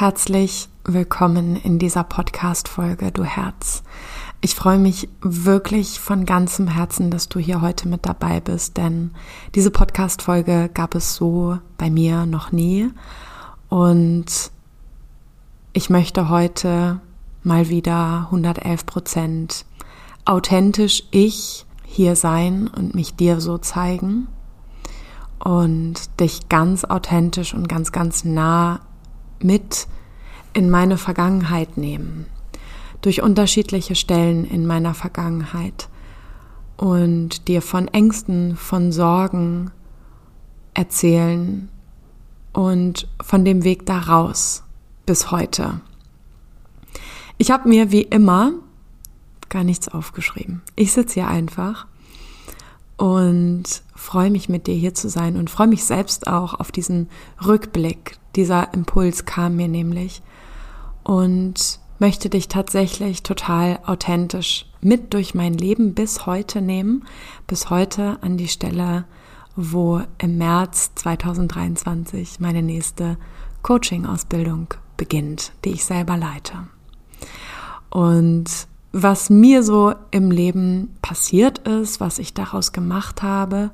Herzlich willkommen in dieser Podcast-Folge, du Herz. Ich freue mich wirklich von ganzem Herzen, dass du hier heute mit dabei bist, denn diese Podcast-Folge gab es so bei mir noch nie. Und ich möchte heute mal wieder 111 Prozent authentisch ich hier sein und mich dir so zeigen und dich ganz authentisch und ganz, ganz nah mit in meine Vergangenheit nehmen, durch unterschiedliche Stellen in meiner Vergangenheit und dir von Ängsten, von Sorgen erzählen und von dem Weg daraus bis heute. Ich habe mir wie immer gar nichts aufgeschrieben. Ich sitze hier einfach und freue mich mit dir hier zu sein und freue mich selbst auch auf diesen Rückblick. Dieser Impuls kam mir nämlich und möchte dich tatsächlich total authentisch mit durch mein Leben bis heute nehmen, bis heute an die Stelle, wo im März 2023 meine nächste Coaching-Ausbildung beginnt, die ich selber leite. Und was mir so im Leben passiert ist, was ich daraus gemacht habe,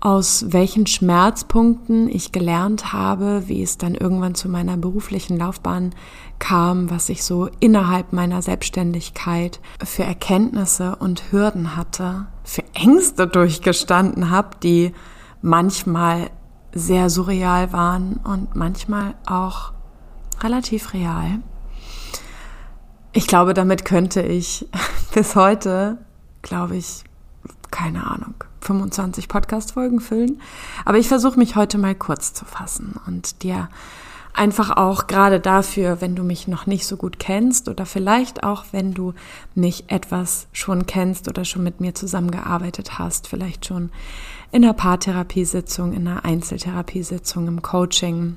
aus welchen Schmerzpunkten ich gelernt habe, wie es dann irgendwann zu meiner beruflichen Laufbahn kam, was ich so innerhalb meiner Selbstständigkeit für Erkenntnisse und Hürden hatte, für Ängste durchgestanden habe, die manchmal sehr surreal waren und manchmal auch relativ real. Ich glaube, damit könnte ich bis heute, glaube ich, keine Ahnung, 25 Podcast-Folgen füllen. Aber ich versuche mich heute mal kurz zu fassen und dir einfach auch gerade dafür, wenn du mich noch nicht so gut kennst oder vielleicht auch, wenn du mich etwas schon kennst oder schon mit mir zusammengearbeitet hast, vielleicht schon in einer Paartherapiesitzung, in einer Einzeltherapiesitzung, im Coaching,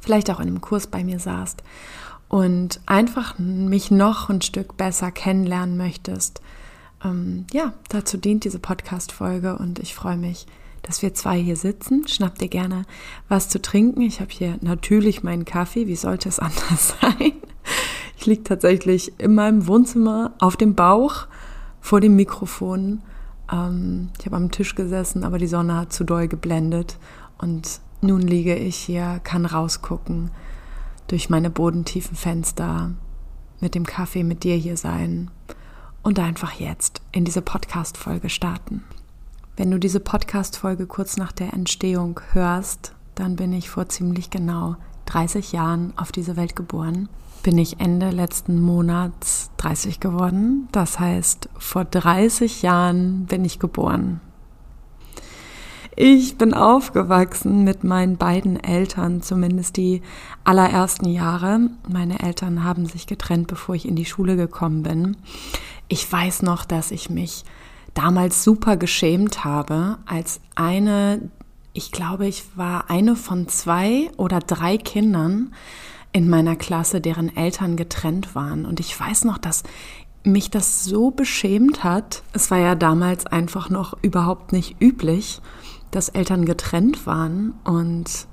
vielleicht auch in einem Kurs bei mir saßt und einfach mich noch ein Stück besser kennenlernen möchtest, ähm, ja, dazu dient diese Podcast-Folge und ich freue mich, dass wir zwei hier sitzen. Schnapp dir gerne was zu trinken. Ich habe hier natürlich meinen Kaffee. Wie sollte es anders sein? Ich liege tatsächlich in meinem Wohnzimmer auf dem Bauch vor dem Mikrofon. Ähm, ich habe am Tisch gesessen, aber die Sonne hat zu doll geblendet und nun liege ich hier, kann rausgucken durch meine bodentiefen Fenster, mit dem Kaffee mit dir hier sein und einfach jetzt in diese Podcast-Folge starten. Wenn du diese Podcast-Folge kurz nach der Entstehung hörst, dann bin ich vor ziemlich genau 30 Jahren auf diese Welt geboren. Bin ich Ende letzten Monats 30 geworden. Das heißt, vor 30 Jahren bin ich geboren. Ich bin aufgewachsen mit meinen beiden Eltern, zumindest die allerersten Jahre. Meine Eltern haben sich getrennt, bevor ich in die Schule gekommen bin. Ich weiß noch, dass ich mich damals super geschämt habe, als eine, ich glaube, ich war eine von zwei oder drei Kindern in meiner Klasse, deren Eltern getrennt waren. Und ich weiß noch, dass mich das so beschämt hat. Es war ja damals einfach noch überhaupt nicht üblich dass Eltern getrennt waren und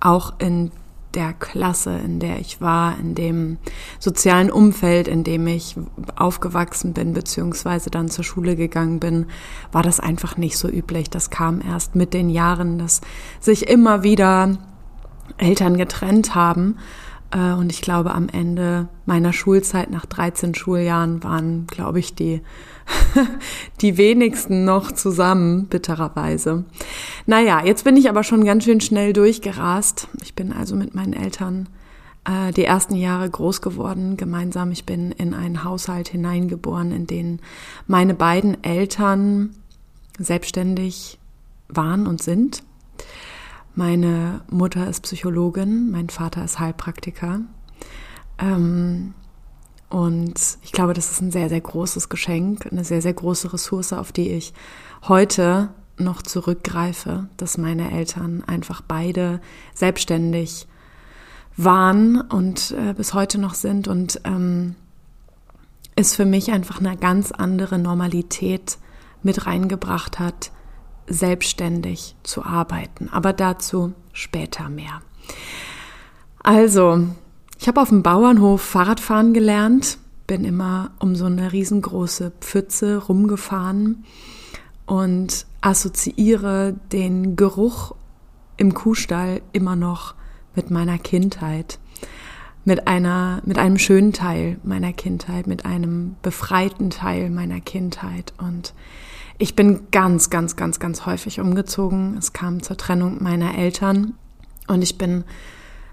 auch in der Klasse, in der ich war, in dem sozialen Umfeld, in dem ich aufgewachsen bin, beziehungsweise dann zur Schule gegangen bin, war das einfach nicht so üblich. Das kam erst mit den Jahren, dass sich immer wieder Eltern getrennt haben. Äh, und ich glaube, am Ende meiner Schulzeit nach 13 Schuljahren waren, glaube ich, die die wenigsten noch zusammen, bittererweise. Naja, jetzt bin ich aber schon ganz schön schnell durchgerast. Ich bin also mit meinen Eltern äh, die ersten Jahre groß geworden, gemeinsam. Ich bin in einen Haushalt hineingeboren, in den meine beiden Eltern selbstständig waren und sind. Meine Mutter ist Psychologin, mein Vater ist Heilpraktiker. Ähm, und ich glaube, das ist ein sehr, sehr großes Geschenk, eine sehr, sehr große Ressource, auf die ich heute noch zurückgreife, dass meine Eltern einfach beide selbstständig waren und äh, bis heute noch sind und ähm, es für mich einfach eine ganz andere Normalität mit reingebracht hat, selbstständig zu arbeiten. Aber dazu später mehr. Also, ich habe auf dem Bauernhof Fahrradfahren gelernt, bin immer um so eine riesengroße Pfütze rumgefahren und assoziiere den Geruch im Kuhstall immer noch mit meiner Kindheit, mit einer, mit einem schönen Teil meiner Kindheit, mit einem befreiten Teil meiner Kindheit und ich bin ganz, ganz, ganz, ganz häufig umgezogen. Es kam zur Trennung meiner Eltern und ich bin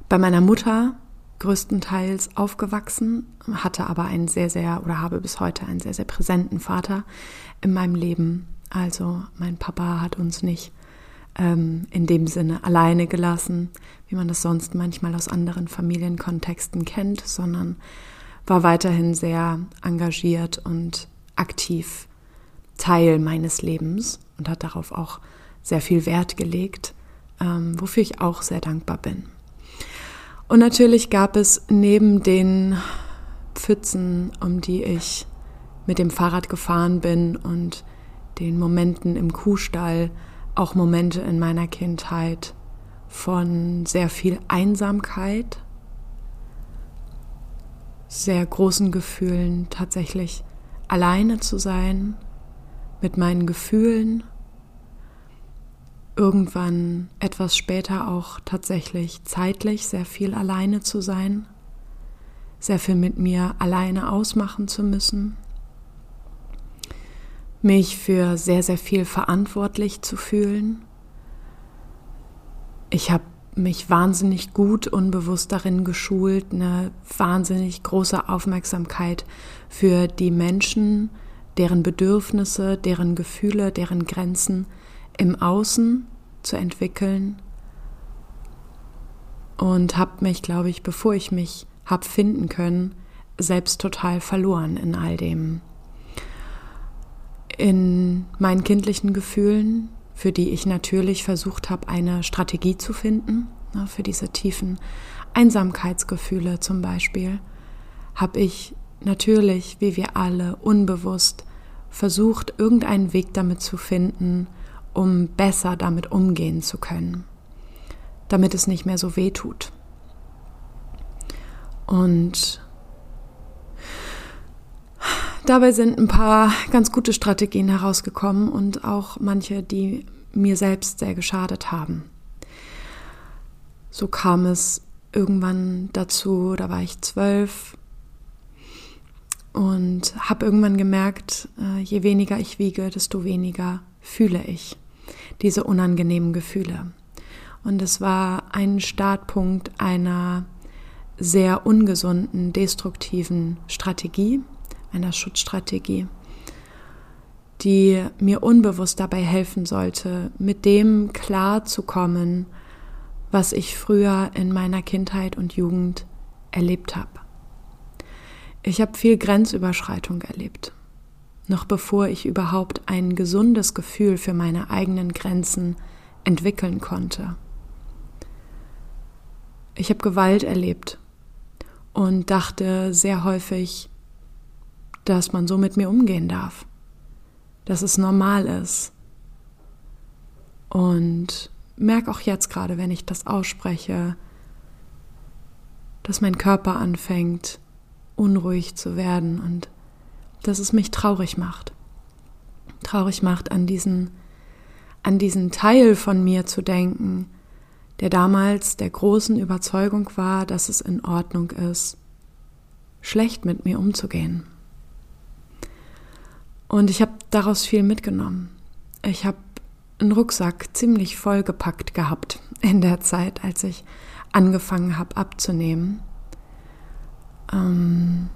bei meiner Mutter größtenteils aufgewachsen, hatte aber einen sehr, sehr oder habe bis heute einen sehr, sehr präsenten Vater in meinem Leben. Also mein Papa hat uns nicht ähm, in dem Sinne alleine gelassen, wie man das sonst manchmal aus anderen Familienkontexten kennt, sondern war weiterhin sehr engagiert und aktiv Teil meines Lebens und hat darauf auch sehr viel Wert gelegt, ähm, wofür ich auch sehr dankbar bin. Und natürlich gab es neben den Pfützen, um die ich mit dem Fahrrad gefahren bin und den Momenten im Kuhstall, auch Momente in meiner Kindheit von sehr viel Einsamkeit, sehr großen Gefühlen, tatsächlich alleine zu sein, mit meinen Gefühlen, irgendwann etwas später auch tatsächlich zeitlich sehr viel alleine zu sein, sehr viel mit mir alleine ausmachen zu müssen, mich für sehr, sehr viel verantwortlich zu fühlen. Ich habe mich wahnsinnig gut unbewusst darin geschult, eine wahnsinnig große Aufmerksamkeit für die Menschen, deren Bedürfnisse, deren Gefühle, deren Grenzen im Außen zu entwickeln und habe mich, glaube ich, bevor ich mich habe finden können, selbst total verloren in all dem. In meinen kindlichen Gefühlen, für die ich natürlich versucht habe, eine Strategie zu finden, ne, für diese tiefen Einsamkeitsgefühle zum Beispiel, habe ich natürlich, wie wir alle, unbewusst versucht, irgendeinen Weg damit zu finden, um besser damit umgehen zu können, damit es nicht mehr so weh tut. Und dabei sind ein paar ganz gute Strategien herausgekommen und auch manche, die mir selbst sehr geschadet haben. So kam es irgendwann dazu, da war ich zwölf, und habe irgendwann gemerkt, äh, je weniger ich wiege, desto weniger fühle ich diese unangenehmen Gefühle. Und es war ein Startpunkt einer sehr ungesunden, destruktiven Strategie, einer Schutzstrategie, die mir unbewusst dabei helfen sollte, mit dem klarzukommen, was ich früher in meiner Kindheit und Jugend erlebt habe. Ich habe viel Grenzüberschreitung erlebt. Noch bevor ich überhaupt ein gesundes Gefühl für meine eigenen Grenzen entwickeln konnte. Ich habe Gewalt erlebt und dachte sehr häufig, dass man so mit mir umgehen darf, dass es normal ist. Und merke auch jetzt gerade, wenn ich das ausspreche, dass mein Körper anfängt unruhig zu werden und dass es mich traurig macht. Traurig macht, an diesen, an diesen Teil von mir zu denken, der damals der großen Überzeugung war, dass es in Ordnung ist, schlecht mit mir umzugehen. Und ich habe daraus viel mitgenommen. Ich habe einen Rucksack ziemlich vollgepackt gehabt in der Zeit, als ich angefangen habe abzunehmen ähm,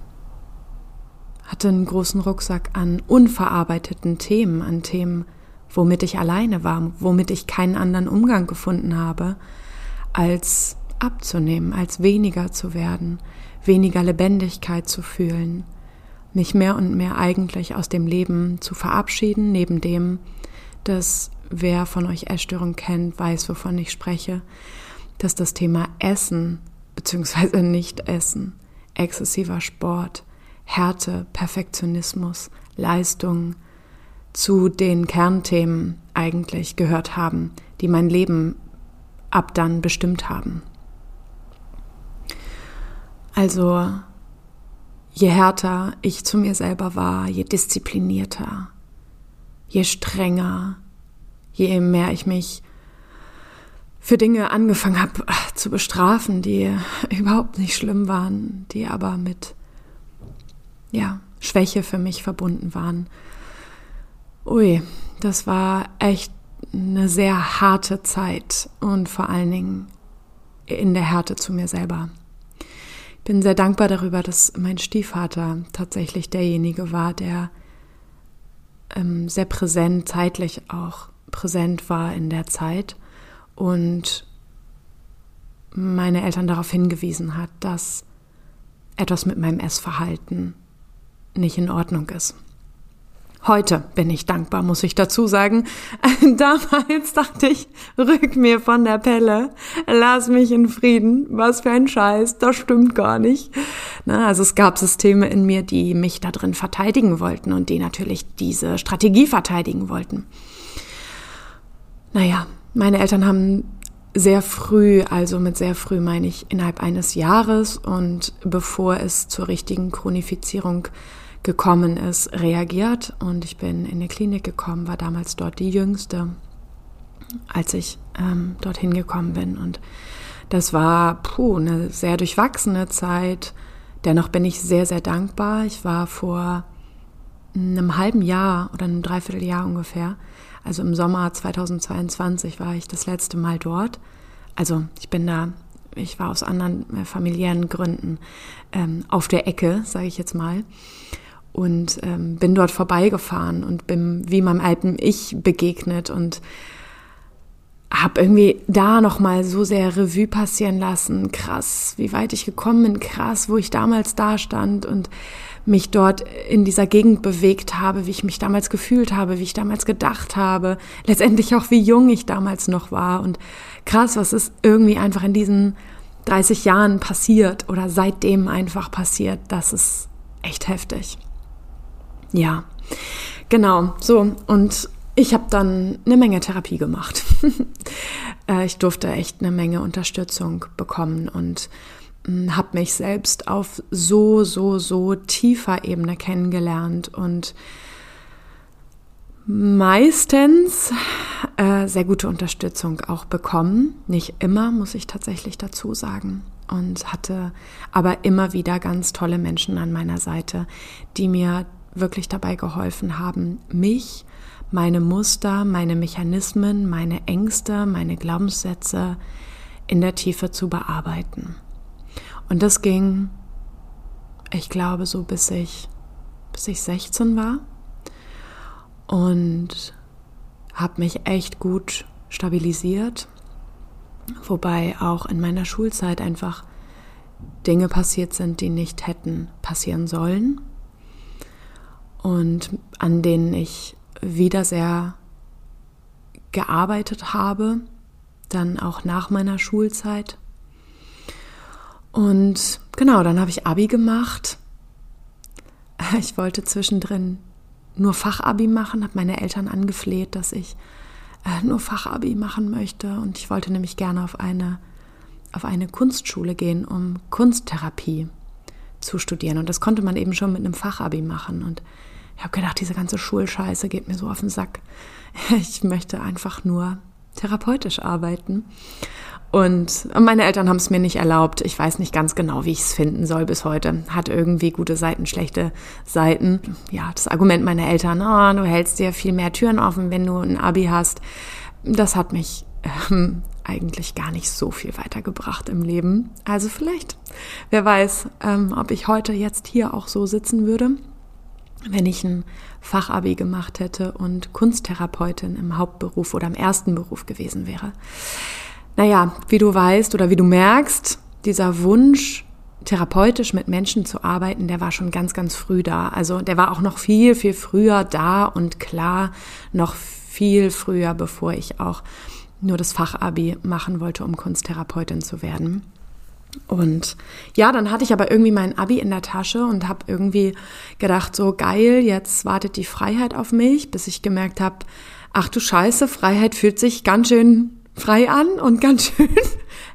hatte einen großen Rucksack an unverarbeiteten Themen, an Themen, womit ich alleine war, womit ich keinen anderen Umgang gefunden habe, als abzunehmen, als weniger zu werden, weniger Lebendigkeit zu fühlen, mich mehr und mehr eigentlich aus dem Leben zu verabschieden, neben dem, dass wer von euch Essstörung kennt, weiß, wovon ich spreche, dass das Thema Essen bzw. Nicht-Essen exzessiver Sport, Härte, Perfektionismus, Leistung zu den Kernthemen eigentlich gehört haben, die mein Leben ab dann bestimmt haben. Also je härter ich zu mir selber war, je disziplinierter, je strenger, je mehr ich mich für Dinge angefangen habe äh, zu bestrafen, die überhaupt nicht schlimm waren, die aber mit ja, Schwäche für mich verbunden waren. Ui, das war echt eine sehr harte Zeit und vor allen Dingen in der Härte zu mir selber. Ich bin sehr dankbar darüber, dass mein Stiefvater tatsächlich derjenige war, der ähm, sehr präsent, zeitlich auch präsent war in der Zeit und meine Eltern darauf hingewiesen hat, dass etwas mit meinem Essverhalten nicht in Ordnung ist. Heute bin ich dankbar, muss ich dazu sagen. Damals dachte ich, rück mir von der Pelle, lass mich in Frieden. Was für ein Scheiß, das stimmt gar nicht. Na, also es gab Systeme in mir, die mich da drin verteidigen wollten und die natürlich diese Strategie verteidigen wollten. Naja, meine Eltern haben sehr früh, also mit sehr früh meine ich innerhalb eines Jahres und bevor es zur richtigen Chronifizierung gekommen ist, reagiert. Und ich bin in die Klinik gekommen, war damals dort die jüngste, als ich ähm, dorthin gekommen bin. Und das war puh, eine sehr durchwachsene Zeit. Dennoch bin ich sehr, sehr dankbar. Ich war vor einem halben Jahr oder einem Dreivierteljahr ungefähr, also im Sommer 2022 war ich das letzte Mal dort. Also ich bin da, ich war aus anderen äh, familiären Gründen ähm, auf der Ecke, sage ich jetzt mal und ähm, bin dort vorbeigefahren und bin wie meinem alten Ich begegnet und habe irgendwie da noch mal so sehr Revue passieren lassen. Krass, wie weit ich gekommen bin, krass, wo ich damals da stand und mich dort in dieser Gegend bewegt habe, wie ich mich damals gefühlt habe, wie ich damals gedacht habe, letztendlich auch wie jung ich damals noch war und krass, was ist irgendwie einfach in diesen 30 Jahren passiert oder seitdem einfach passiert, das ist echt heftig. Ja, genau, so. Und ich habe dann eine Menge Therapie gemacht. Äh, ich durfte echt eine Menge Unterstützung bekommen und habe mich selbst auf so, so, so tiefer Ebene kennengelernt und meistens äh, sehr gute Unterstützung auch bekommen. Nicht immer, muss ich tatsächlich dazu sagen. Und hatte aber immer wieder ganz tolle Menschen an meiner Seite, die mir wirklich dabei geholfen haben, mich, meine Muster, meine Mechanismen, meine Ängste, meine Glaubenssätze in der Tiefe zu bearbeiten. Und das ging, ich glaube, so bis ich, bis ich 16 war. Und habe mich echt gut stabilisiert, wobei auch in meiner Schulzeit einfach Dinge passiert sind, die nicht hätten passieren sollen. Und an denen ich wieder sehr gearbeitet habe, dann auch nach meiner Schulzeit. Und genau, dann habe ich Abi gemacht. Ich wollte zwischendrin nur Fachabi machen, habe meine Eltern angefleht, dass ich äh, nur Fachabi machen möchte. Und ich wollte nämlich gerne auf eine, auf eine Kunstschule gehen, um Kunsttherapie zu studieren. Und das konnte man eben schon mit einem Fachabi machen. Und ich habe gedacht, diese ganze Schulscheiße geht mir so auf den Sack. Ich möchte einfach nur therapeutisch arbeiten. Und meine Eltern haben es mir nicht erlaubt. Ich weiß nicht ganz genau, wie ich es finden soll bis heute. Hat irgendwie gute Seiten, schlechte Seiten. Ja, das Argument meiner Eltern, oh, du hältst dir viel mehr Türen offen, wenn du ein Abi hast. Das hat mich ähm, eigentlich gar nicht so viel weitergebracht im Leben. Also vielleicht, wer weiß, ähm, ob ich heute jetzt hier auch so sitzen würde wenn ich ein Fachabi gemacht hätte und Kunsttherapeutin im Hauptberuf oder im ersten Beruf gewesen wäre. Naja, wie du weißt oder wie du merkst, dieser Wunsch, therapeutisch mit Menschen zu arbeiten, der war schon ganz, ganz früh da. Also der war auch noch viel, viel früher da und klar, noch viel früher, bevor ich auch nur das Fachabi machen wollte, um Kunsttherapeutin zu werden. Und ja, dann hatte ich aber irgendwie mein Abi in der Tasche und habe irgendwie gedacht, so geil, jetzt wartet die Freiheit auf mich, bis ich gemerkt habe, ach du Scheiße, Freiheit fühlt sich ganz schön frei an und ganz schön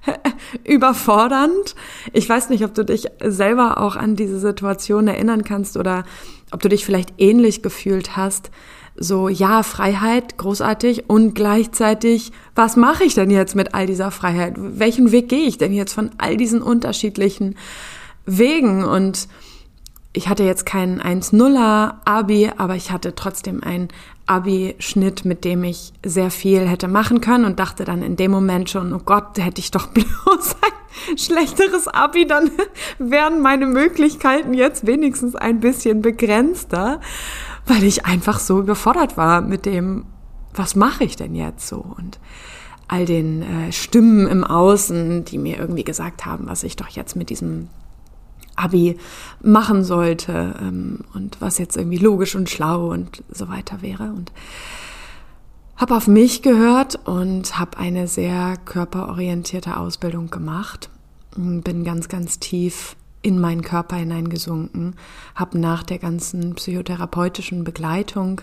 überfordernd. Ich weiß nicht, ob du dich selber auch an diese Situation erinnern kannst oder ob du dich vielleicht ähnlich gefühlt hast. So, ja, Freiheit, großartig und gleichzeitig, was mache ich denn jetzt mit all dieser Freiheit? Welchen Weg gehe ich denn jetzt von all diesen unterschiedlichen Wegen? Und ich hatte jetzt keinen 1-0er Abi, aber ich hatte trotzdem einen Abi-Schnitt, mit dem ich sehr viel hätte machen können und dachte dann in dem Moment schon, oh Gott, hätte ich doch bloß ein schlechteres Abi, dann wären meine Möglichkeiten jetzt wenigstens ein bisschen begrenzter, weil ich einfach so überfordert war mit dem, was mache ich denn jetzt so? Und all den äh, Stimmen im Außen, die mir irgendwie gesagt haben, was ich doch jetzt mit diesem Abi machen sollte ähm, und was jetzt irgendwie logisch und schlau und so weiter wäre. Und habe auf mich gehört und habe eine sehr körperorientierte Ausbildung gemacht. Bin ganz, ganz tief in meinen Körper hineingesunken, habe nach der ganzen psychotherapeutischen Begleitung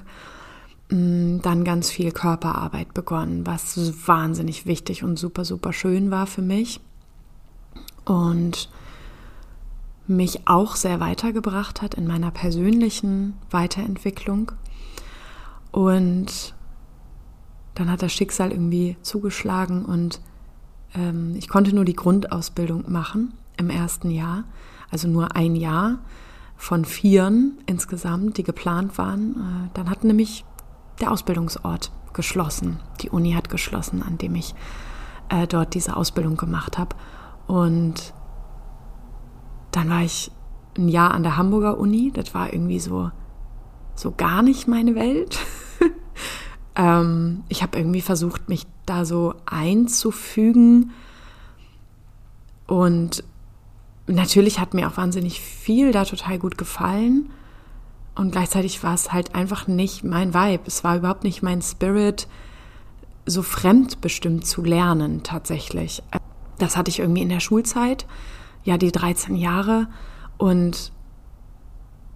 mm, dann ganz viel Körperarbeit begonnen, was wahnsinnig wichtig und super, super schön war für mich. Und mich auch sehr weitergebracht hat in meiner persönlichen Weiterentwicklung. Und dann hat das Schicksal irgendwie zugeschlagen und ähm, ich konnte nur die Grundausbildung machen im ersten Jahr, also nur ein Jahr von vieren insgesamt, die geplant waren. Äh, dann hat nämlich der Ausbildungsort geschlossen, die Uni hat geschlossen, an dem ich äh, dort diese Ausbildung gemacht habe. Und dann war ich ein Jahr an der Hamburger Uni. Das war irgendwie so, so gar nicht meine Welt. ähm, ich habe irgendwie versucht, mich da so einzufügen. Und natürlich hat mir auch wahnsinnig viel da total gut gefallen. Und gleichzeitig war es halt einfach nicht mein Vibe. Es war überhaupt nicht mein Spirit, so fremdbestimmt zu lernen tatsächlich. Das hatte ich irgendwie in der Schulzeit ja die 13 Jahre und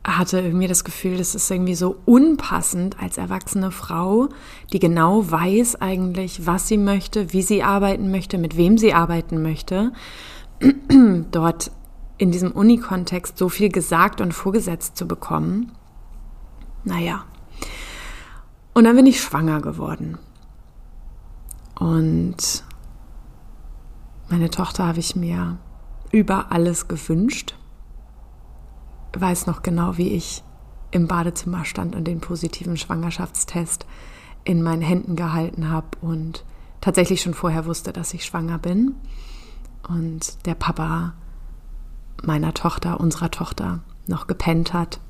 hatte irgendwie das Gefühl, das ist irgendwie so unpassend als erwachsene Frau, die genau weiß eigentlich, was sie möchte, wie sie arbeiten möchte, mit wem sie arbeiten möchte, dort in diesem Uni-Kontext so viel gesagt und vorgesetzt zu bekommen. Naja. Und dann bin ich schwanger geworden. Und meine Tochter habe ich mir über alles gewünscht. Weiß noch genau, wie ich im Badezimmer stand und den positiven Schwangerschaftstest in meinen Händen gehalten habe und tatsächlich schon vorher wusste, dass ich schwanger bin. Und der Papa meiner Tochter, unserer Tochter, noch gepennt hat.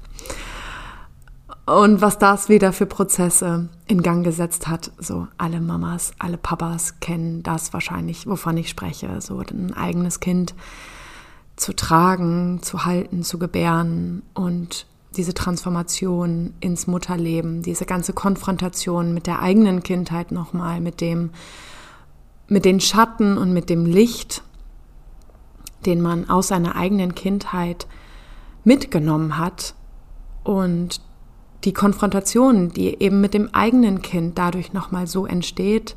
Und was das wieder für Prozesse in Gang gesetzt hat, so alle Mamas, alle Papas kennen das wahrscheinlich, wovon ich spreche, so ein eigenes Kind zu tragen, zu halten, zu gebären und diese Transformation ins Mutterleben, diese ganze Konfrontation mit der eigenen Kindheit nochmal, mit dem, mit den Schatten und mit dem Licht, den man aus seiner eigenen Kindheit mitgenommen hat und die Konfrontation, die eben mit dem eigenen Kind dadurch nochmal so entsteht,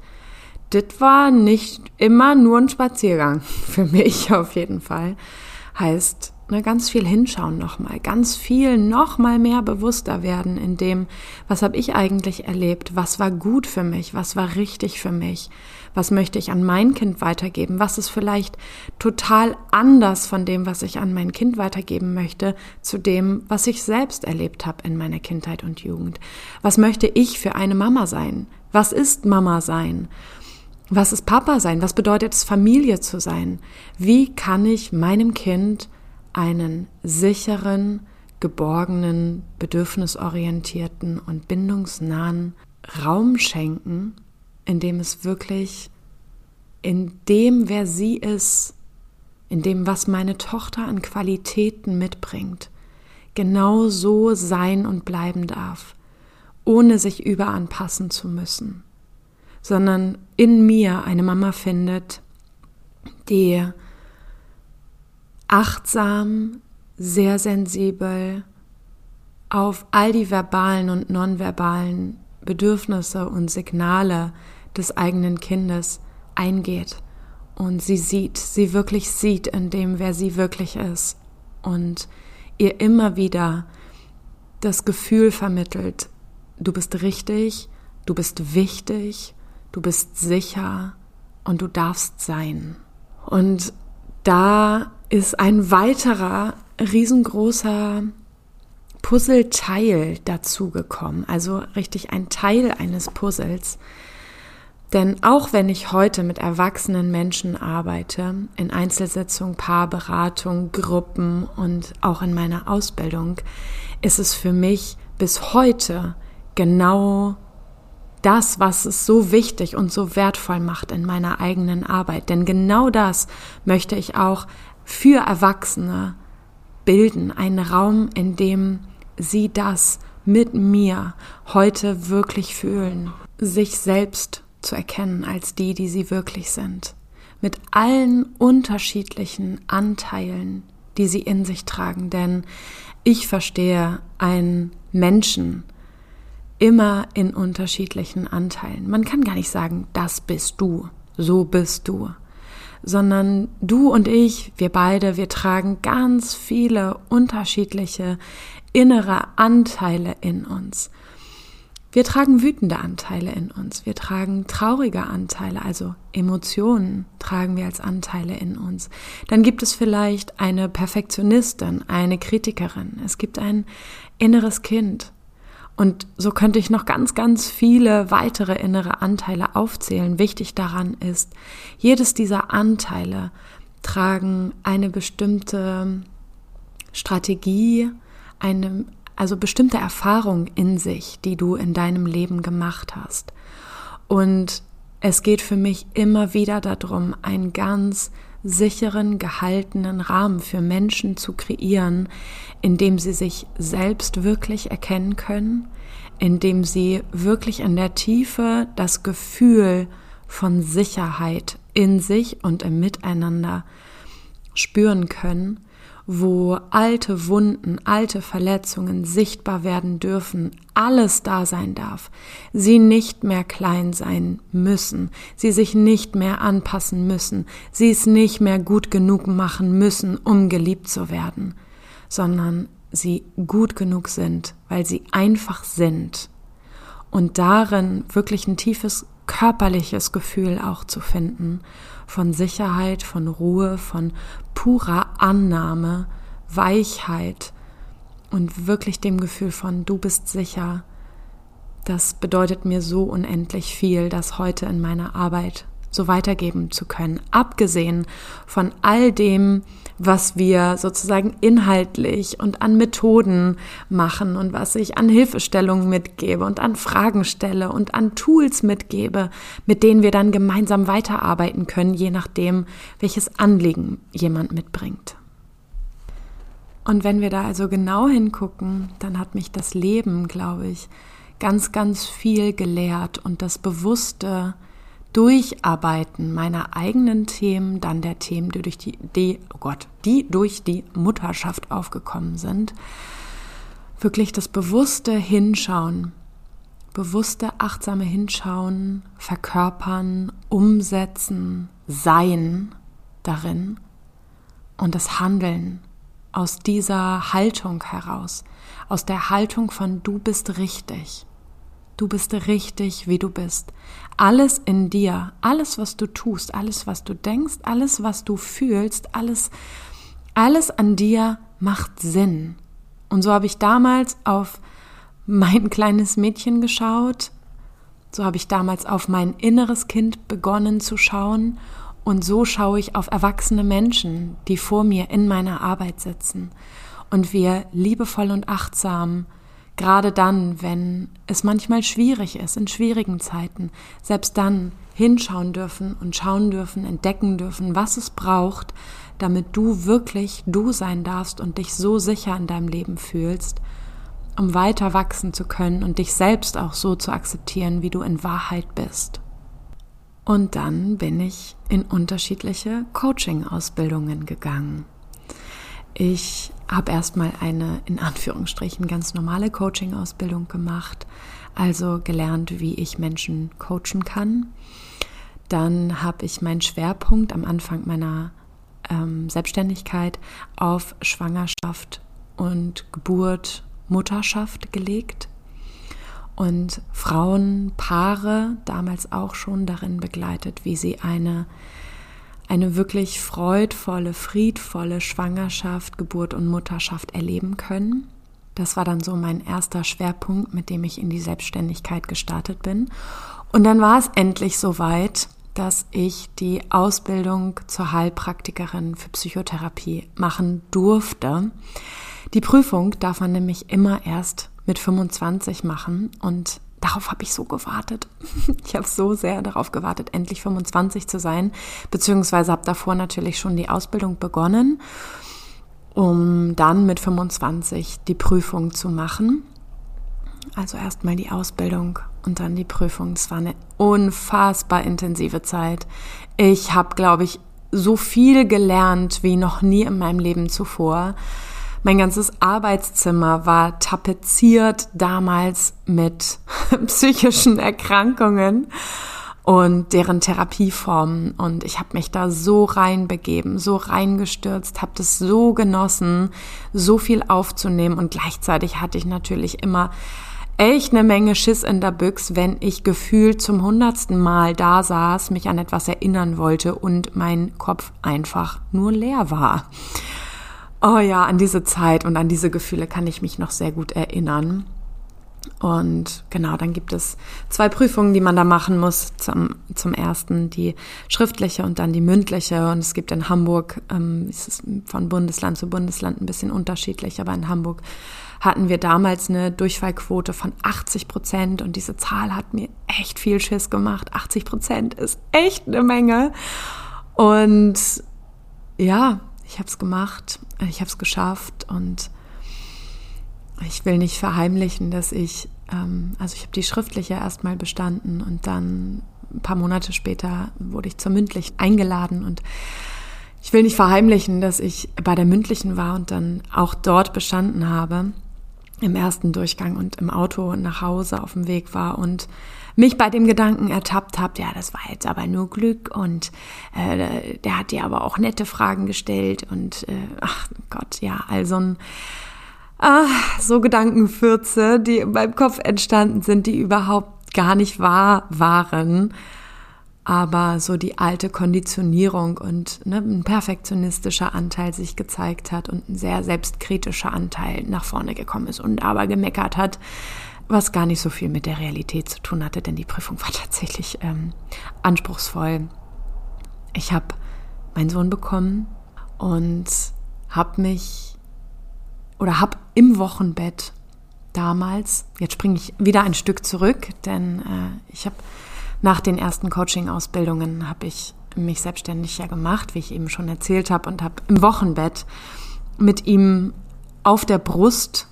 das war nicht immer nur ein Spaziergang, für mich auf jeden Fall. Heißt, ne, ganz viel hinschauen nochmal, ganz viel nochmal mehr bewusster werden in dem, was habe ich eigentlich erlebt, was war gut für mich, was war richtig für mich, was möchte ich an mein Kind weitergeben, was ist vielleicht total anders von dem, was ich an mein Kind weitergeben möchte, zu dem, was ich selbst erlebt habe in meiner Kindheit und Jugend. Was möchte ich für eine Mama sein? Was ist Mama sein? Was ist Papa sein? Was bedeutet es, Familie zu sein? Wie kann ich meinem Kind einen sicheren, geborgenen, bedürfnisorientierten und bindungsnahen Raum schenken, in dem es wirklich in dem, wer sie ist, in dem, was meine Tochter an Qualitäten mitbringt, genau so sein und bleiben darf, ohne sich überanpassen zu müssen, sondern in mir eine Mama findet, die achtsam, sehr sensibel auf all die verbalen und nonverbalen Bedürfnisse und Signale des eigenen Kindes eingeht und sie sieht, sie wirklich sieht in dem, wer sie wirklich ist und ihr immer wieder das Gefühl vermittelt, du bist richtig, du bist wichtig, du bist sicher und du darfst sein. Und da ist ein weiterer riesengroßer Puzzleteil dazugekommen, also richtig ein Teil eines Puzzles. Denn auch wenn ich heute mit erwachsenen Menschen arbeite, in Einzelsitzung, Paarberatung, Gruppen und auch in meiner Ausbildung, ist es für mich bis heute genau das, was es so wichtig und so wertvoll macht in meiner eigenen Arbeit. Denn genau das möchte ich auch für Erwachsene bilden. Einen Raum, in dem sie das mit mir heute wirklich fühlen. Sich selbst zu erkennen als die, die sie wirklich sind. Mit allen unterschiedlichen Anteilen, die sie in sich tragen. Denn ich verstehe einen Menschen immer in unterschiedlichen Anteilen. Man kann gar nicht sagen, das bist du, so bist du, sondern du und ich, wir beide, wir tragen ganz viele unterschiedliche innere Anteile in uns. Wir tragen wütende Anteile in uns, wir tragen traurige Anteile, also Emotionen tragen wir als Anteile in uns. Dann gibt es vielleicht eine Perfektionistin, eine Kritikerin, es gibt ein inneres Kind. Und so könnte ich noch ganz, ganz viele weitere innere Anteile aufzählen. Wichtig daran ist, jedes dieser Anteile tragen eine bestimmte Strategie, eine, also bestimmte Erfahrung in sich, die du in deinem Leben gemacht hast. Und es geht für mich immer wieder darum, einen ganz sicheren, gehaltenen Rahmen für Menschen zu kreieren, in dem sie sich selbst wirklich erkennen können, in dem sie wirklich in der Tiefe das Gefühl von Sicherheit in sich und im Miteinander spüren können wo alte Wunden, alte Verletzungen sichtbar werden dürfen, alles da sein darf, sie nicht mehr klein sein müssen, sie sich nicht mehr anpassen müssen, sie es nicht mehr gut genug machen müssen, um geliebt zu werden, sondern sie gut genug sind, weil sie einfach sind. Und darin wirklich ein tiefes körperliches Gefühl auch zu finden von Sicherheit, von Ruhe, von purer Annahme, Weichheit und wirklich dem Gefühl von du bist sicher. Das bedeutet mir so unendlich viel, das heute in meiner Arbeit so weitergeben zu können. Abgesehen von all dem, was wir sozusagen inhaltlich und an Methoden machen und was ich an Hilfestellungen mitgebe und an Fragen stelle und an Tools mitgebe, mit denen wir dann gemeinsam weiterarbeiten können, je nachdem, welches Anliegen jemand mitbringt. Und wenn wir da also genau hingucken, dann hat mich das Leben, glaube ich, ganz, ganz viel gelehrt und das bewusste Durcharbeiten meiner eigenen Themen, dann der Themen, die durch die, die, oh Gott, die durch die Mutterschaft aufgekommen sind, wirklich das bewusste Hinschauen, bewusste, achtsame Hinschauen, verkörpern, umsetzen, sein darin und das Handeln aus dieser Haltung heraus, aus der Haltung von du bist richtig. Du bist richtig, wie du bist. Alles in dir, alles, was du tust, alles, was du denkst, alles, was du fühlst, alles, alles an dir macht Sinn. Und so habe ich damals auf mein kleines Mädchen geschaut, so habe ich damals auf mein inneres Kind begonnen zu schauen. Und so schaue ich auf erwachsene Menschen, die vor mir in meiner Arbeit sitzen. Und wir liebevoll und achtsam Gerade dann, wenn es manchmal schwierig ist, in schwierigen Zeiten, selbst dann hinschauen dürfen und schauen dürfen, entdecken dürfen, was es braucht, damit du wirklich du sein darfst und dich so sicher in deinem Leben fühlst, um weiter wachsen zu können und dich selbst auch so zu akzeptieren, wie du in Wahrheit bist. Und dann bin ich in unterschiedliche Coaching-Ausbildungen gegangen. Ich habe erstmal eine in Anführungsstrichen ganz normale Coaching-Ausbildung gemacht, also gelernt, wie ich Menschen coachen kann. dann habe ich meinen Schwerpunkt am Anfang meiner ähm, Selbstständigkeit auf Schwangerschaft und Geburt, Mutterschaft gelegt und Frauen, Paare damals auch schon darin begleitet, wie sie eine, eine wirklich freudvolle, friedvolle Schwangerschaft, Geburt und Mutterschaft erleben können. Das war dann so mein erster Schwerpunkt, mit dem ich in die Selbstständigkeit gestartet bin. Und dann war es endlich soweit, dass ich die Ausbildung zur Heilpraktikerin für Psychotherapie machen durfte. Die Prüfung darf man nämlich immer erst mit 25 machen und darauf habe ich so gewartet. Ich habe so sehr darauf gewartet, endlich 25 zu sein, beziehungsweise habe davor natürlich schon die Ausbildung begonnen, um dann mit 25 die Prüfung zu machen. Also erstmal die Ausbildung und dann die Prüfung. Es war eine unfassbar intensive Zeit. Ich habe, glaube ich, so viel gelernt wie noch nie in meinem Leben zuvor. Mein ganzes Arbeitszimmer war tapeziert damals mit psychischen Erkrankungen und deren Therapieformen. Und ich habe mich da so reinbegeben, so reingestürzt, habe das so genossen, so viel aufzunehmen. Und gleichzeitig hatte ich natürlich immer echt eine Menge Schiss in der Büchs, wenn ich gefühlt zum hundertsten Mal da saß, mich an etwas erinnern wollte und mein Kopf einfach nur leer war. Oh ja, an diese Zeit und an diese Gefühle kann ich mich noch sehr gut erinnern. Und genau, dann gibt es zwei Prüfungen, die man da machen muss. Zum, zum ersten die schriftliche und dann die mündliche. Und es gibt in Hamburg, ähm, ist es von Bundesland zu Bundesland ein bisschen unterschiedlich, aber in Hamburg hatten wir damals eine Durchfallquote von 80 Prozent und diese Zahl hat mir echt viel Schiss gemacht. 80 Prozent ist echt eine Menge. Und ja, ich habe es gemacht, ich habe es geschafft und ich will nicht verheimlichen, dass ich, ähm, also ich habe die schriftliche erstmal bestanden und dann ein paar Monate später wurde ich zur mündlichen eingeladen und ich will nicht verheimlichen, dass ich bei der mündlichen war und dann auch dort bestanden habe im ersten Durchgang und im Auto nach Hause auf dem Weg war und mich bei dem Gedanken ertappt habe, ja, das war jetzt aber nur Glück und äh, der hat dir aber auch nette Fragen gestellt und äh, ach Gott, ja, also ein ah, so Gedankenfürze, die in meinem Kopf entstanden sind, die überhaupt gar nicht wahr waren, aber so die alte Konditionierung und ne, ein perfektionistischer Anteil sich gezeigt hat und ein sehr selbstkritischer Anteil nach vorne gekommen ist und aber gemeckert hat, was gar nicht so viel mit der Realität zu tun hatte, denn die Prüfung war tatsächlich ähm, anspruchsvoll. Ich habe meinen Sohn bekommen und habe mich oder habe im Wochenbett damals, jetzt springe ich wieder ein Stück zurück, denn äh, ich habe nach den ersten Coaching-Ausbildungen habe ich mich selbstständig ja gemacht, wie ich eben schon erzählt habe, und habe im Wochenbett mit ihm auf der Brust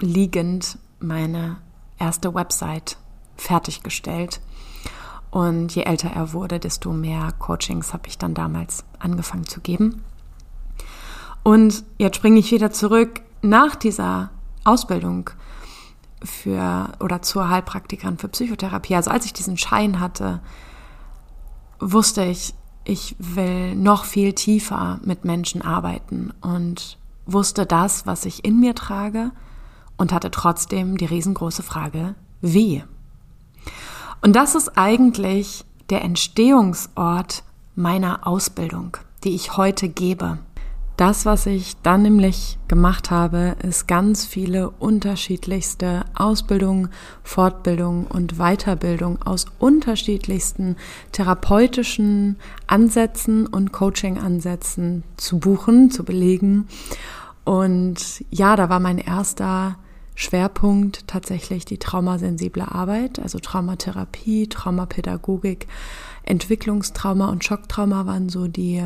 liegend meine erste Website fertiggestellt. Und je älter er wurde, desto mehr Coachings habe ich dann damals angefangen zu geben. Und jetzt springe ich wieder zurück nach dieser Ausbildung für oder zur Heilpraktikerin für Psychotherapie. Also als ich diesen Schein hatte, wusste ich, ich will noch viel tiefer mit Menschen arbeiten und wusste das, was ich in mir trage und hatte trotzdem die riesengroße Frage, wie? Und das ist eigentlich der Entstehungsort meiner Ausbildung, die ich heute gebe. Das, was ich dann nämlich gemacht habe, ist ganz viele unterschiedlichste Ausbildungen, Fortbildungen und Weiterbildung aus unterschiedlichsten therapeutischen Ansätzen und Coaching-Ansätzen zu buchen, zu belegen. Und ja, da war mein erster Schwerpunkt tatsächlich die traumasensible Arbeit, also Traumatherapie, Traumapädagogik, Entwicklungstrauma und Schocktrauma waren so die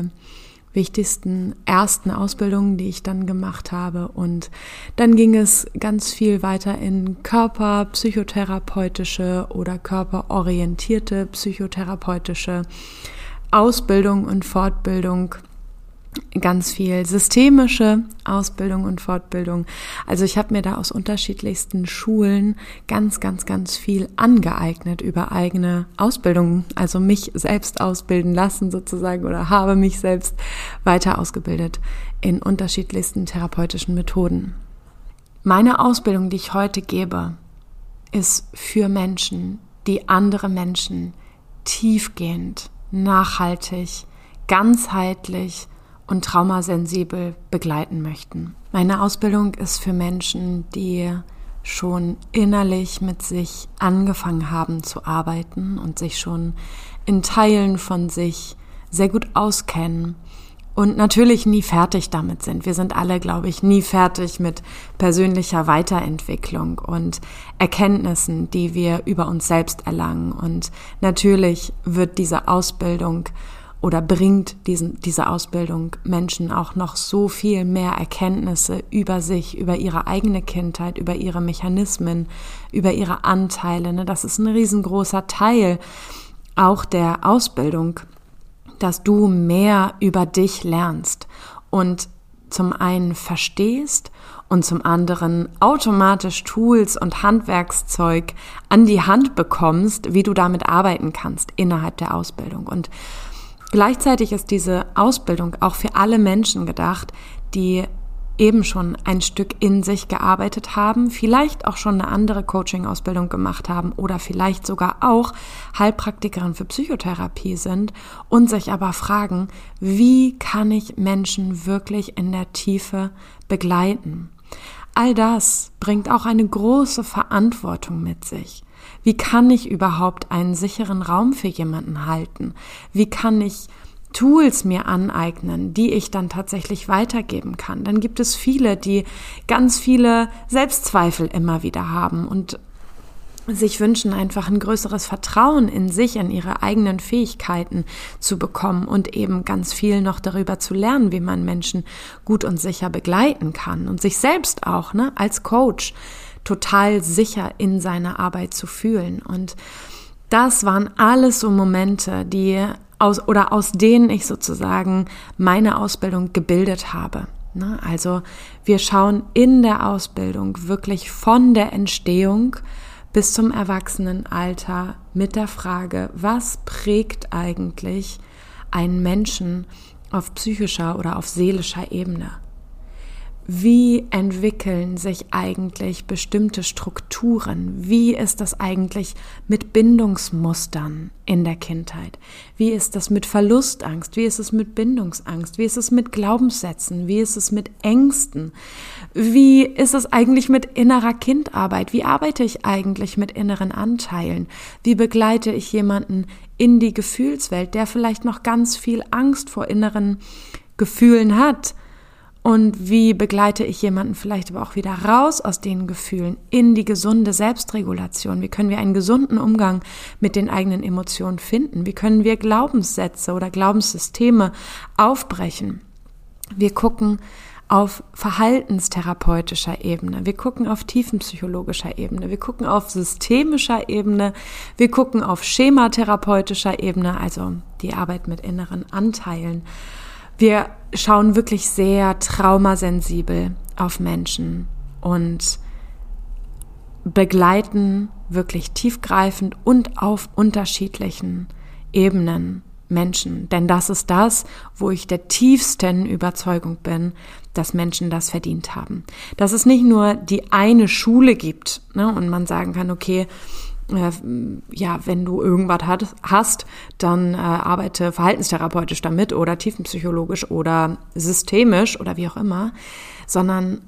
wichtigsten ersten Ausbildungen, die ich dann gemacht habe. Und dann ging es ganz viel weiter in körperpsychotherapeutische oder körperorientierte psychotherapeutische Ausbildung und Fortbildung ganz viel systemische Ausbildung und Fortbildung. Also ich habe mir da aus unterschiedlichsten Schulen ganz, ganz, ganz viel angeeignet über eigene Ausbildung, also mich selbst ausbilden lassen sozusagen oder habe mich selbst weiter ausgebildet in unterschiedlichsten therapeutischen Methoden. Meine Ausbildung, die ich heute gebe, ist für Menschen, die andere Menschen tiefgehend, nachhaltig, ganzheitlich und traumasensibel begleiten möchten. Meine Ausbildung ist für Menschen, die schon innerlich mit sich angefangen haben zu arbeiten und sich schon in Teilen von sich sehr gut auskennen und natürlich nie fertig damit sind. Wir sind alle, glaube ich, nie fertig mit persönlicher Weiterentwicklung und Erkenntnissen, die wir über uns selbst erlangen. Und natürlich wird diese Ausbildung oder bringt diesen, diese Ausbildung Menschen auch noch so viel mehr Erkenntnisse über sich, über ihre eigene Kindheit, über ihre Mechanismen, über ihre Anteile. Ne? Das ist ein riesengroßer Teil auch der Ausbildung, dass du mehr über dich lernst und zum einen verstehst und zum anderen automatisch Tools und Handwerkszeug an die Hand bekommst, wie du damit arbeiten kannst innerhalb der Ausbildung. Und Gleichzeitig ist diese Ausbildung auch für alle Menschen gedacht, die eben schon ein Stück in sich gearbeitet haben, vielleicht auch schon eine andere Coaching-Ausbildung gemacht haben oder vielleicht sogar auch Heilpraktikerin für Psychotherapie sind und sich aber fragen, wie kann ich Menschen wirklich in der Tiefe begleiten? All das bringt auch eine große Verantwortung mit sich. Wie kann ich überhaupt einen sicheren Raum für jemanden halten? Wie kann ich Tools mir aneignen, die ich dann tatsächlich weitergeben kann. Dann gibt es viele, die ganz viele Selbstzweifel immer wieder haben und sich wünschen, einfach ein größeres Vertrauen in sich, in ihre eigenen Fähigkeiten zu bekommen und eben ganz viel noch darüber zu lernen, wie man Menschen gut und sicher begleiten kann und sich selbst auch, ne, als Coach total sicher in seiner Arbeit zu fühlen. Und das waren alles so Momente, die aus oder aus denen ich sozusagen meine Ausbildung gebildet habe. Ne? Also wir schauen in der Ausbildung wirklich von der Entstehung bis zum Erwachsenenalter mit der Frage, was prägt eigentlich einen Menschen auf psychischer oder auf seelischer Ebene? Wie entwickeln sich eigentlich bestimmte Strukturen? Wie ist das eigentlich mit Bindungsmustern in der Kindheit? Wie ist das mit Verlustangst? Wie ist es mit Bindungsangst? Wie ist es mit Glaubenssätzen? Wie ist es mit Ängsten? Wie ist es eigentlich mit innerer Kindarbeit? Wie arbeite ich eigentlich mit inneren Anteilen? Wie begleite ich jemanden in die Gefühlswelt, der vielleicht noch ganz viel Angst vor inneren Gefühlen hat? Und wie begleite ich jemanden vielleicht aber auch wieder raus aus den Gefühlen in die gesunde Selbstregulation? Wie können wir einen gesunden Umgang mit den eigenen Emotionen finden? Wie können wir Glaubenssätze oder Glaubenssysteme aufbrechen? Wir gucken auf verhaltenstherapeutischer Ebene, wir gucken auf tiefenpsychologischer Ebene, wir gucken auf systemischer Ebene, wir gucken auf schematherapeutischer Ebene, also die Arbeit mit inneren Anteilen. Wir schauen wirklich sehr traumasensibel auf Menschen und begleiten wirklich tiefgreifend und auf unterschiedlichen Ebenen Menschen. Denn das ist das, wo ich der tiefsten Überzeugung bin, dass Menschen das verdient haben. Dass es nicht nur die eine Schule gibt ne, und man sagen kann, okay, äh, ja, wenn du irgendwas hat, hast, dann äh, arbeite verhaltenstherapeutisch damit oder tiefenpsychologisch oder systemisch oder wie auch immer, sondern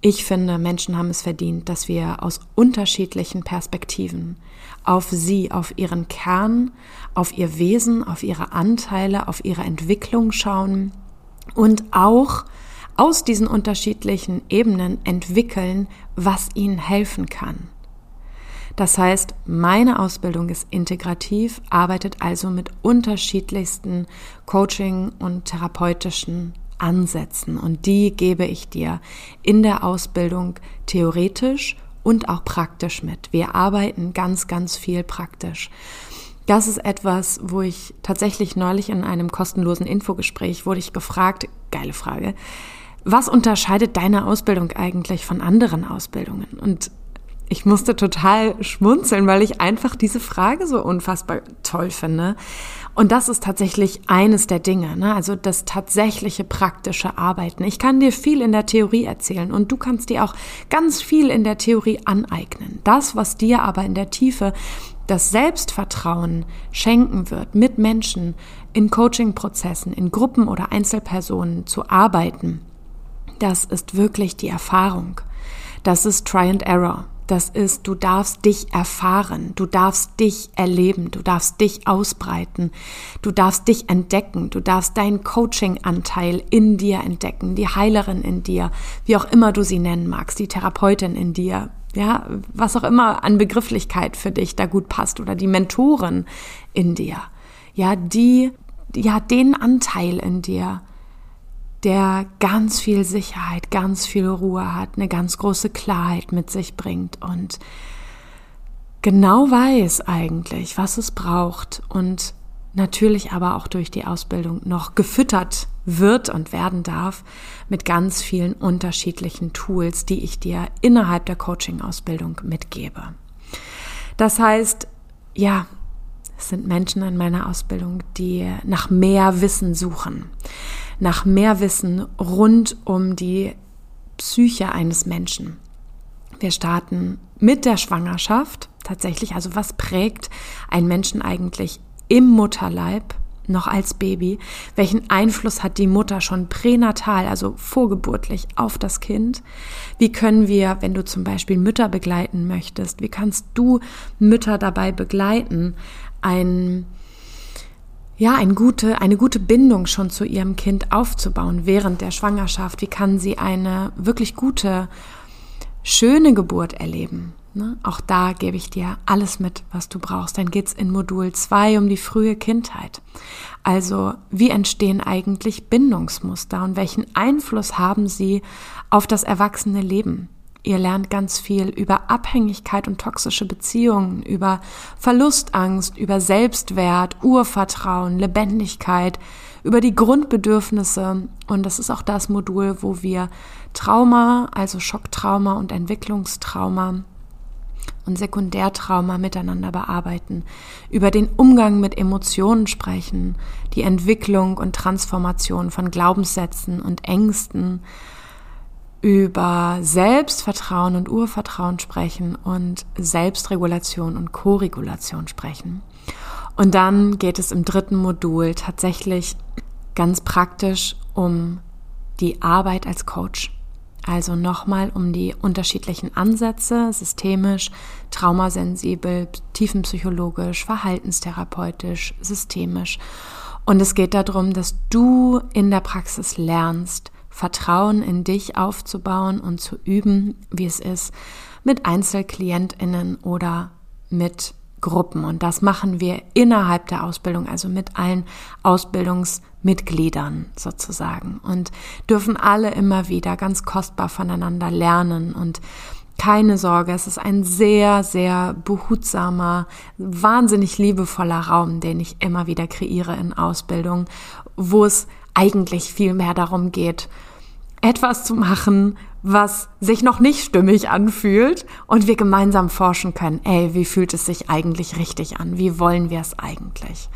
ich finde, Menschen haben es verdient, dass wir aus unterschiedlichen Perspektiven auf sie, auf ihren Kern, auf ihr Wesen, auf ihre Anteile, auf ihre Entwicklung schauen und auch aus diesen unterschiedlichen Ebenen entwickeln, was ihnen helfen kann. Das heißt, meine Ausbildung ist integrativ, arbeitet also mit unterschiedlichsten Coaching und therapeutischen Ansätzen und die gebe ich dir in der Ausbildung theoretisch und auch praktisch mit. Wir arbeiten ganz, ganz viel praktisch. Das ist etwas, wo ich tatsächlich neulich in einem kostenlosen Infogespräch wurde ich gefragt, geile Frage, was unterscheidet deine Ausbildung eigentlich von anderen Ausbildungen? Und ich musste total schmunzeln, weil ich einfach diese Frage so unfassbar toll finde. Und das ist tatsächlich eines der Dinge, ne? also das tatsächliche praktische Arbeiten. Ich kann dir viel in der Theorie erzählen und du kannst dir auch ganz viel in der Theorie aneignen. Das, was dir aber in der Tiefe das Selbstvertrauen schenken wird, mit Menschen in Coaching-Prozessen, in Gruppen oder Einzelpersonen zu arbeiten, das ist wirklich die Erfahrung. Das ist Try and Error. Das ist, du darfst dich erfahren, du darfst dich erleben, du darfst dich ausbreiten, du darfst dich entdecken, du darfst deinen Coaching-Anteil in dir entdecken, die Heilerin in dir, wie auch immer du sie nennen magst, die Therapeutin in dir, ja, was auch immer an Begrifflichkeit für dich da gut passt oder die Mentorin in dir, ja, die, ja, den Anteil in dir, der ganz viel Sicherheit, ganz viel Ruhe hat, eine ganz große Klarheit mit sich bringt und genau weiß eigentlich, was es braucht und natürlich aber auch durch die Ausbildung noch gefüttert wird und werden darf mit ganz vielen unterschiedlichen Tools, die ich dir innerhalb der Coaching-Ausbildung mitgebe. Das heißt, ja, es sind Menschen in meiner Ausbildung, die nach mehr Wissen suchen nach mehr Wissen rund um die Psyche eines Menschen. Wir starten mit der Schwangerschaft tatsächlich. Also was prägt einen Menschen eigentlich im Mutterleib noch als Baby? Welchen Einfluss hat die Mutter schon pränatal, also vorgeburtlich auf das Kind? Wie können wir, wenn du zum Beispiel Mütter begleiten möchtest, wie kannst du Mütter dabei begleiten, ein ja, eine gute, eine gute Bindung schon zu ihrem Kind aufzubauen während der Schwangerschaft. Wie kann sie eine wirklich gute, schöne Geburt erleben? Ne? Auch da gebe ich dir alles mit, was du brauchst. Dann geht's in Modul 2 um die frühe Kindheit. Also, wie entstehen eigentlich Bindungsmuster und welchen Einfluss haben sie auf das erwachsene Leben? Ihr lernt ganz viel über Abhängigkeit und toxische Beziehungen, über Verlustangst, über Selbstwert, Urvertrauen, Lebendigkeit, über die Grundbedürfnisse. Und das ist auch das Modul, wo wir Trauma, also Schocktrauma und Entwicklungstrauma und Sekundärtrauma miteinander bearbeiten, über den Umgang mit Emotionen sprechen, die Entwicklung und Transformation von Glaubenssätzen und Ängsten, über Selbstvertrauen und Urvertrauen sprechen und Selbstregulation und Koregulation sprechen. Und dann geht es im dritten Modul tatsächlich ganz praktisch um die Arbeit als Coach. Also nochmal um die unterschiedlichen Ansätze, systemisch, traumasensibel, tiefenpsychologisch, verhaltenstherapeutisch, systemisch. Und es geht darum, dass du in der Praxis lernst, Vertrauen in dich aufzubauen und zu üben, wie es ist, mit Einzelklientinnen oder mit Gruppen. Und das machen wir innerhalb der Ausbildung, also mit allen Ausbildungsmitgliedern sozusagen. Und dürfen alle immer wieder ganz kostbar voneinander lernen. Und keine Sorge, es ist ein sehr, sehr behutsamer, wahnsinnig liebevoller Raum, den ich immer wieder kreiere in Ausbildung, wo es eigentlich viel mehr darum geht, etwas zu machen, was sich noch nicht stimmig anfühlt und wir gemeinsam forschen können, ey, wie fühlt es sich eigentlich richtig an? Wie wollen wir es eigentlich?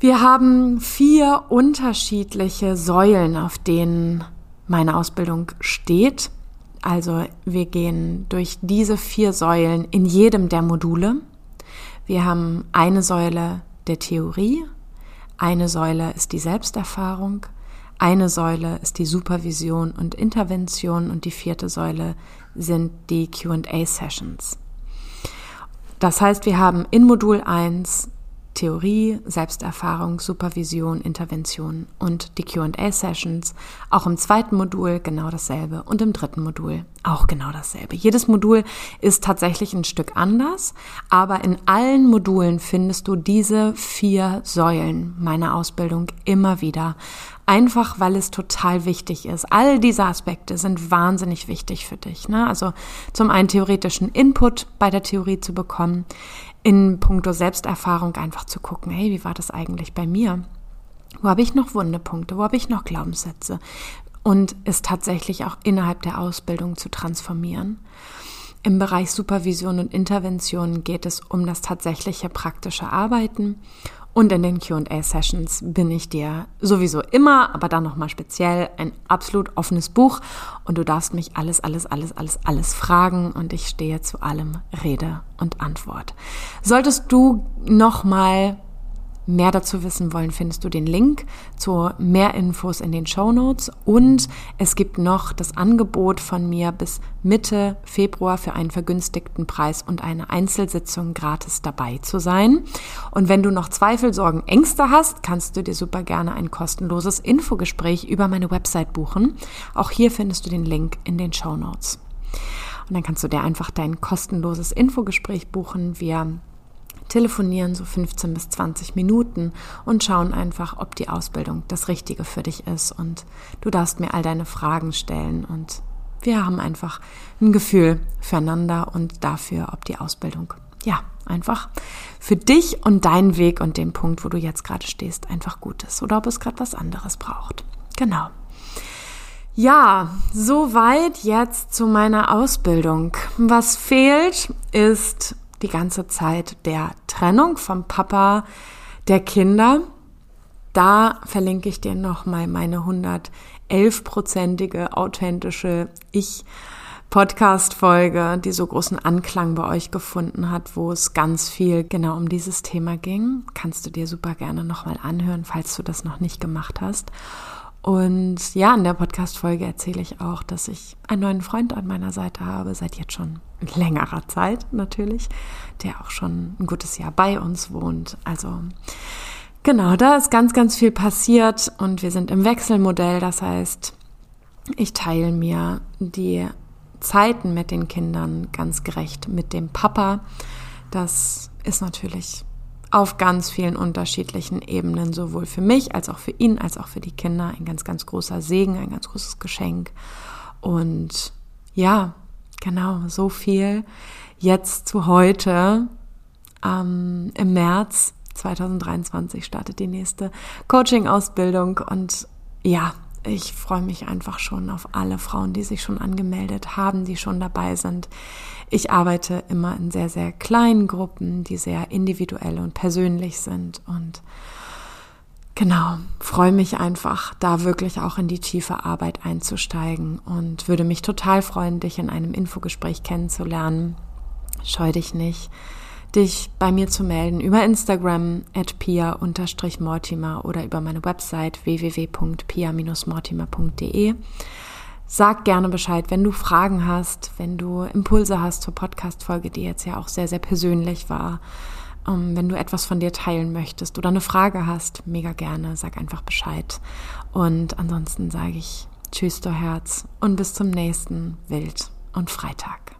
Wir haben vier unterschiedliche Säulen, auf denen meine Ausbildung steht. Also wir gehen durch diese vier Säulen in jedem der Module. Wir haben eine Säule der Theorie, eine Säule ist die Selbsterfahrung, eine Säule ist die Supervision und Intervention und die vierte Säule sind die QA-Sessions. Das heißt, wir haben in Modul 1 Theorie, Selbsterfahrung, Supervision, Intervention und die QA-Sessions. Auch im zweiten Modul genau dasselbe und im dritten Modul auch genau dasselbe. Jedes Modul ist tatsächlich ein Stück anders, aber in allen Modulen findest du diese vier Säulen meiner Ausbildung immer wieder Einfach weil es total wichtig ist. All diese Aspekte sind wahnsinnig wichtig für dich. Ne? Also zum einen theoretischen Input bei der Theorie zu bekommen, in puncto Selbsterfahrung einfach zu gucken, hey, wie war das eigentlich bei mir? Wo habe ich noch Wundepunkte? Wo habe ich noch Glaubenssätze? Und es tatsächlich auch innerhalb der Ausbildung zu transformieren. Im Bereich Supervision und Intervention geht es um das tatsächliche praktische Arbeiten. Und in den QA-Sessions bin ich dir sowieso immer, aber dann nochmal speziell, ein absolut offenes Buch. Und du darfst mich alles, alles, alles, alles, alles fragen. Und ich stehe zu allem Rede und Antwort. Solltest du nochmal mehr dazu wissen wollen, findest du den Link zu mehr Infos in den Show Notes und es gibt noch das Angebot von mir bis Mitte Februar für einen vergünstigten Preis und eine Einzelsitzung gratis dabei zu sein. Und wenn du noch Zweifel, Sorgen, Ängste hast, kannst du dir super gerne ein kostenloses Infogespräch über meine Website buchen. Auch hier findest du den Link in den Show Notes. Und dann kannst du dir einfach dein kostenloses Infogespräch buchen. Wir telefonieren so 15 bis 20 Minuten und schauen einfach, ob die Ausbildung das Richtige für dich ist. Und du darfst mir all deine Fragen stellen und wir haben einfach ein Gefühl füreinander und dafür, ob die Ausbildung, ja, einfach für dich und deinen Weg und den Punkt, wo du jetzt gerade stehst, einfach gut ist oder ob es gerade was anderes braucht. Genau. Ja, soweit jetzt zu meiner Ausbildung. Was fehlt, ist die ganze Zeit der Trennung vom Papa der Kinder. Da verlinke ich dir nochmal meine 111-prozentige authentische Ich- Podcast-Folge, die so großen Anklang bei euch gefunden hat, wo es ganz viel genau um dieses Thema ging. Kannst du dir super gerne nochmal anhören, falls du das noch nicht gemacht hast. Und ja, in der Podcast-Folge erzähle ich auch, dass ich einen neuen Freund an meiner Seite habe, seit jetzt schon längerer Zeit natürlich, der auch schon ein gutes Jahr bei uns wohnt. Also genau, da ist ganz, ganz viel passiert und wir sind im Wechselmodell. Das heißt, ich teile mir die Zeiten mit den Kindern ganz gerecht mit dem Papa. Das ist natürlich auf ganz vielen unterschiedlichen Ebenen, sowohl für mich als auch für ihn, als auch für die Kinder. Ein ganz, ganz großer Segen, ein ganz großes Geschenk. Und ja, genau, so viel jetzt zu heute. Ähm, Im März 2023 startet die nächste Coaching-Ausbildung und ja, ich freue mich einfach schon auf alle Frauen, die sich schon angemeldet haben, die schon dabei sind. Ich arbeite immer in sehr, sehr kleinen Gruppen, die sehr individuell und persönlich sind und genau, freue mich einfach, da wirklich auch in die tiefe Arbeit einzusteigen und würde mich total freuen, dich in einem Infogespräch kennenzulernen. Scheu dich nicht dich bei mir zu melden über Instagram at pia-mortimer oder über meine Website www.pia-mortimer.de. Sag gerne Bescheid, wenn du Fragen hast, wenn du Impulse hast zur Podcast-Folge, die jetzt ja auch sehr, sehr persönlich war. Ähm, wenn du etwas von dir teilen möchtest oder eine Frage hast, mega gerne, sag einfach Bescheid. Und ansonsten sage ich Tschüss, du Herz und bis zum nächsten Wild und Freitag.